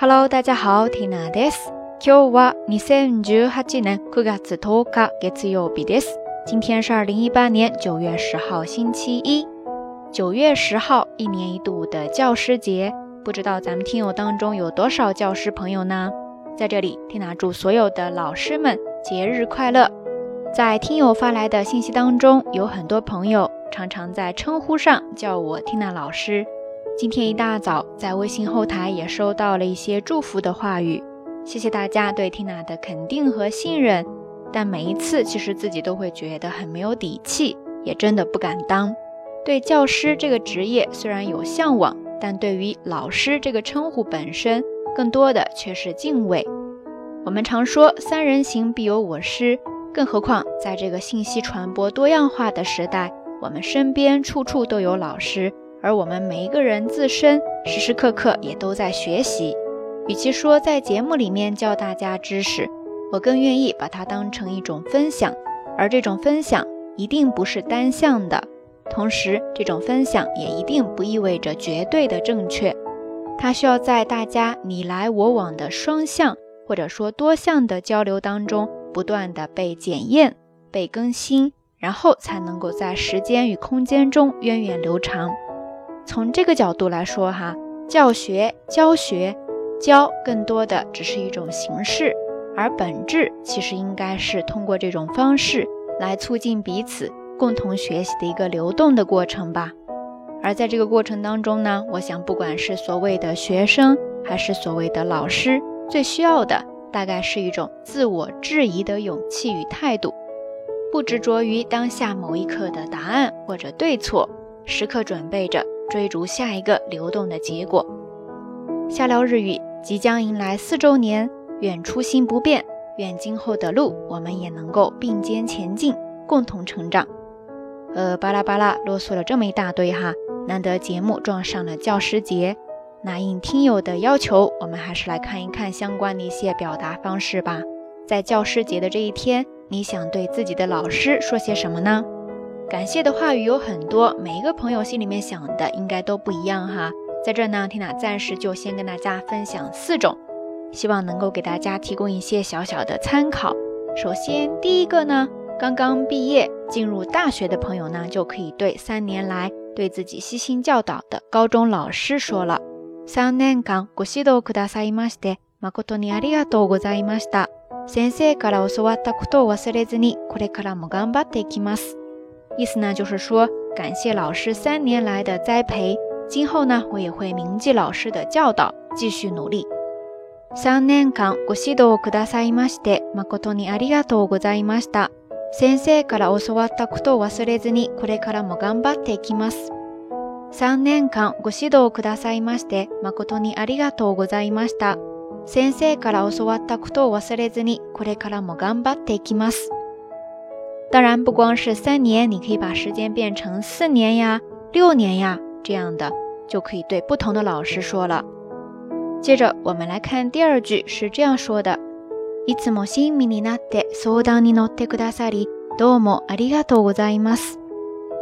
Hello，大家好，Tina です。今日は二千十八年九月十日月曜日です。今天是二零一八年九月十号星期一，九月十号，一年一度的教师节。不知道咱们听友当中有多少教师朋友呢？在这里，Tina 祝所有的老师们节日快乐。在听友发来的信息当中，有很多朋友常常在称呼上叫我 Tina 老师。今天一大早，在微信后台也收到了一些祝福的话语，谢谢大家对 Tina 的肯定和信任。但每一次，其实自己都会觉得很没有底气，也真的不敢当。对教师这个职业虽然有向往，但对于老师这个称呼本身，更多的却是敬畏。我们常说“三人行，必有我师”，更何况在这个信息传播多样化的时代，我们身边处处都有老师。而我们每一个人自身时时刻刻也都在学习。与其说在节目里面教大家知识，我更愿意把它当成一种分享。而这种分享一定不是单向的，同时这种分享也一定不意味着绝对的正确。它需要在大家你来我往的双向或者说多项的交流当中，不断的被检验、被更新，然后才能够在时间与空间中源远流长。从这个角度来说，哈，教学、教学、教，更多的只是一种形式，而本质其实应该是通过这种方式来促进彼此共同学习的一个流动的过程吧。而在这个过程当中呢，我想不管是所谓的学生，还是所谓的老师，最需要的大概是一种自我质疑的勇气与态度，不执着于当下某一刻的答案或者对错，时刻准备着。追逐下一个流动的结果。下聊日语即将迎来四周年，愿初心不变，愿今后的路我们也能够并肩前进，共同成长。呃，巴拉巴拉啰嗦了这么一大堆哈，难得节目撞上了教师节，那应听友的要求，我们还是来看一看相关的一些表达方式吧。在教师节的这一天，你想对自己的老师说些什么呢？感谢的话语有很多，每一个朋友心里面想的应该都不一样哈。在这呢，缇娜暂时就先跟大家分享四种，希望能够给大家提供一些小小的参考。首先，第一个呢，刚刚毕业进入大学的朋友呢，就可以对三年来对自己悉心教导的高中老师说了。三年間、古稀とくださいました、マコトニヤリアございました。先生から教わったことを忘れずに、これからも頑張っていきます。意思呢就是说感谢老师三年来的栽培，今后呢我也会铭记老师的教导，继续努力。3年間ご指導くださいまして誠にありがとうございました。先生から教わったことを忘れずにこれからも頑張っていきます。3年間ご指導くださいまして誠にありがとうございました。先生から教わったことを忘れずにこれからも頑張っていきます。当然，不光是三年，你可以把时间变成四年呀、六年呀这样的，就可以对不同的老师说了。接着，我们来看第二句是这样说的：いつも心に鳴って、そう当人のテクダサリどうもありがとうございます。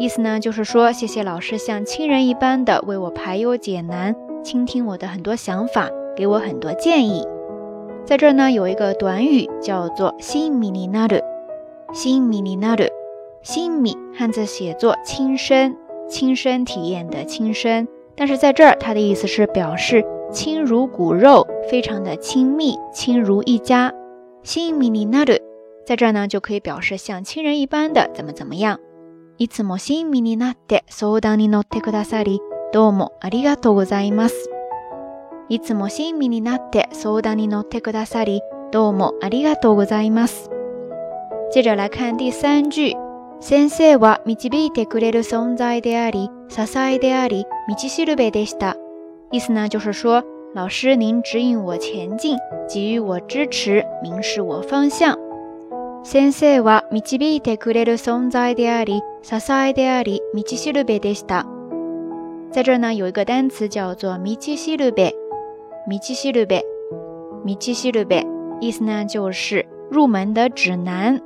意思呢就是说，谢谢老师像亲人一般的为我排忧解难，倾听我的很多想法，给我很多建议。在这儿呢，有一个短语叫做心に鳴る。新米尼纳的，新米汉字写作亲身，亲身体验的亲身，但是在这儿，它的意思是表示亲如骨肉，非常的亲密，亲如一家。新米尼纳的，在这儿呢就可以表示像亲人一般的怎么怎么样。いつも親米になって相談に乗ってくださり、どうもありがとうございます。いつも親米になって相談に乗ってくださり、どうもありがとうございます。接着来看第 s 句，n i 先生は導いてくれる存在，であり、支えであり、道しるべでした。意思进的存是引领我前是引我前进给予我支持，明示我方向。先生引我前进存在，给予我支持，明示我方向。先生是引领在，给予我支持，明示我方向。先生是引领我前进的存在，给予我支是引领的存在，在，是的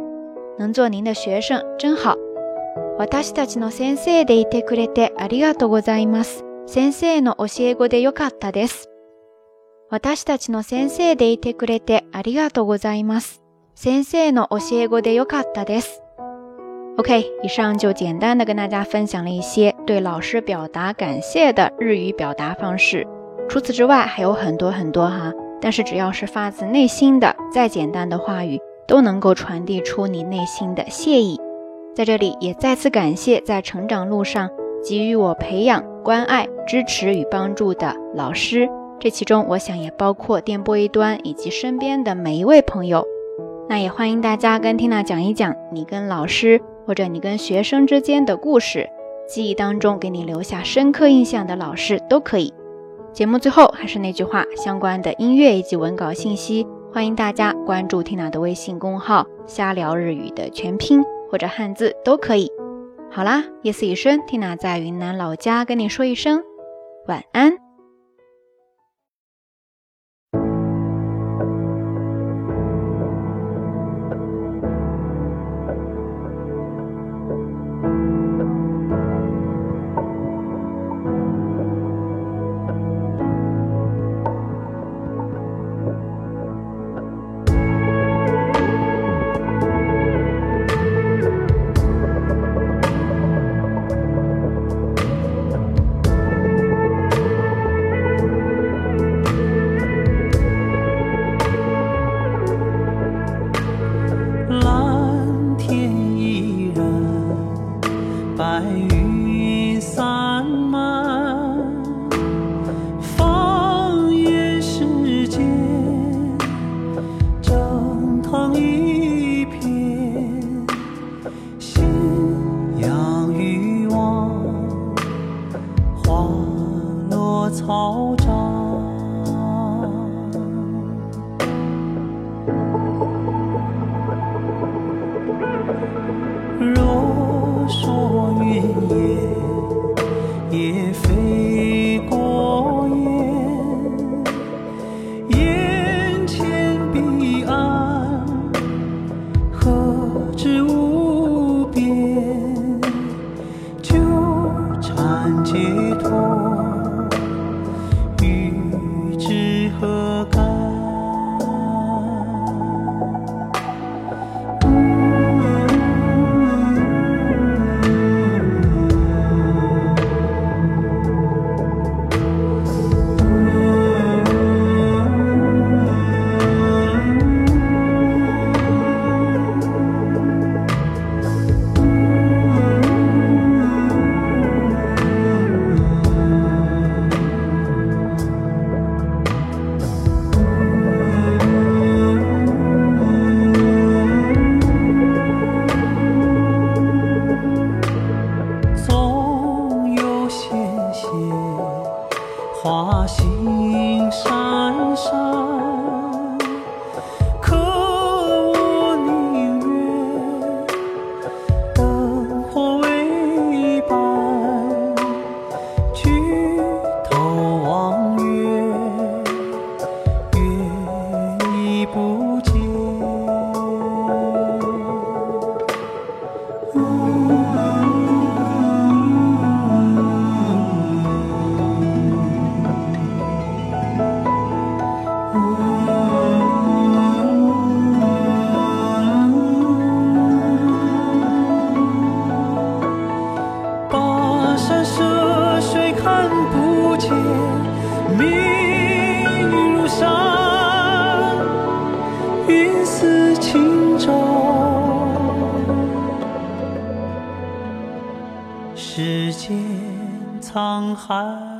能做您的学生真好。私たちの先生でいてくれてありがとうございます。先生の教え子で良かったです。私たちの先生でいてくれてありがとうございます。先生の教え子で良かったです。OK，以上就简单的跟大家分享了一些对老师表达感谢的日语表达方式。除此之外还有很多很多哈，但是只要是发自内心的，再简单的话语。都能够传递出你内心的谢意，在这里也再次感谢在成长路上给予我培养、关爱、支持与帮助的老师，这其中我想也包括电波一端以及身边的每一位朋友。那也欢迎大家跟缇娜讲一讲你跟老师或者你跟学生之间的故事，记忆当中给你留下深刻印象的老师都可以。节目最后还是那句话，相关的音乐以及文稿信息。欢迎大家关注 Tina 的微信公号“瞎聊日语”的全拼或者汉字都可以。好啦，夜色已深，Tina 在云南老家跟你说一声晚安。草长。若说云烟，也飞过眼；眼前彼岸，何知？云似轻舟，世间沧海。